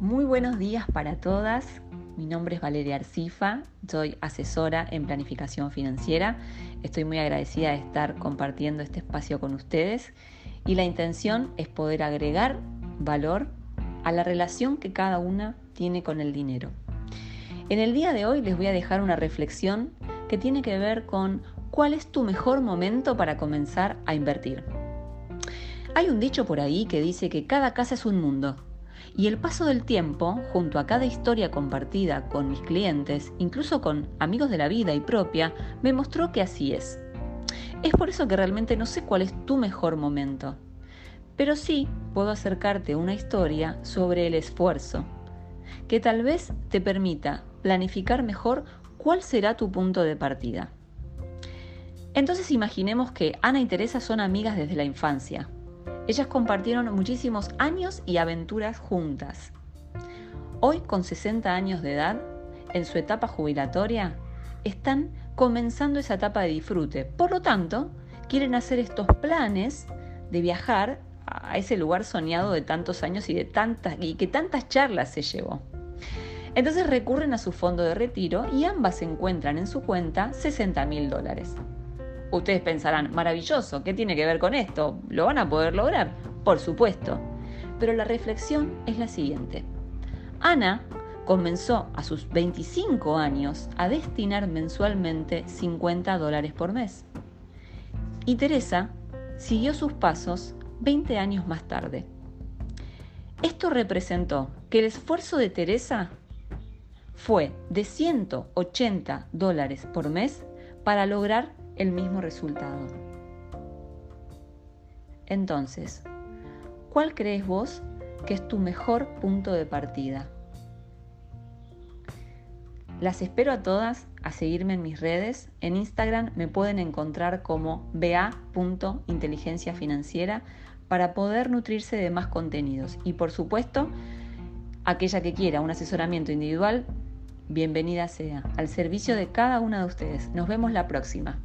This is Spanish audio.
Muy buenos días para todas. Mi nombre es Valeria Arcifa, soy asesora en planificación financiera. Estoy muy agradecida de estar compartiendo este espacio con ustedes y la intención es poder agregar valor a la relación que cada una tiene con el dinero. En el día de hoy les voy a dejar una reflexión que tiene que ver con cuál es tu mejor momento para comenzar a invertir. Hay un dicho por ahí que dice que cada casa es un mundo y el paso del tiempo, junto a cada historia compartida con mis clientes, incluso con amigos de la vida y propia, me mostró que así es. Es por eso que realmente no sé cuál es tu mejor momento, pero sí puedo acercarte una historia sobre el esfuerzo, que tal vez te permita planificar mejor cuál será tu punto de partida. Entonces imaginemos que Ana y Teresa son amigas desde la infancia. Ellas compartieron muchísimos años y aventuras juntas. Hoy, con 60 años de edad, en su etapa jubilatoria, están comenzando esa etapa de disfrute. Por lo tanto, quieren hacer estos planes de viajar a ese lugar soñado de tantos años y, de tantas, y que tantas charlas se llevó. Entonces recurren a su fondo de retiro y ambas encuentran en su cuenta 60 mil dólares. Ustedes pensarán, maravilloso, ¿qué tiene que ver con esto? ¿Lo van a poder lograr? Por supuesto. Pero la reflexión es la siguiente. Ana comenzó a sus 25 años a destinar mensualmente 50 dólares por mes. Y Teresa siguió sus pasos 20 años más tarde. Esto representó que el esfuerzo de Teresa fue de 180 dólares por mes para lograr el mismo resultado. Entonces, ¿cuál crees vos que es tu mejor punto de partida? Las espero a todas a seguirme en mis redes. En Instagram me pueden encontrar como ba.inteligencia financiera para poder nutrirse de más contenidos. Y por supuesto, aquella que quiera un asesoramiento individual, bienvenida sea, al servicio de cada una de ustedes. Nos vemos la próxima.